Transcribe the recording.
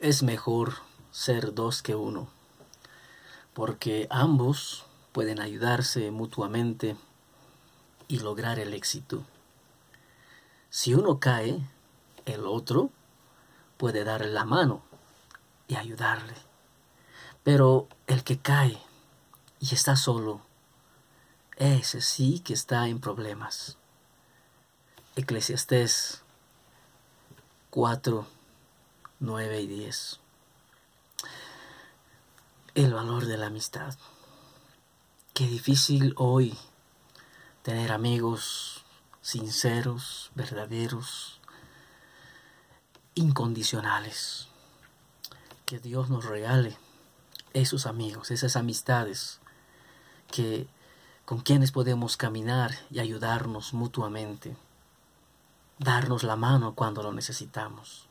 es mejor ser dos que uno, porque ambos pueden ayudarse mutuamente y lograr el éxito. Si uno cae, el otro puede darle la mano y ayudarle. Pero el que cae y está solo, ese sí que está en problemas. Eclesiastés 4, 9 y 10. El valor de la amistad. Qué difícil hoy tener amigos sinceros, verdaderos, incondicionales. Que Dios nos regale esos amigos, esas amistades que con quienes podemos caminar y ayudarnos mutuamente, darnos la mano cuando lo necesitamos.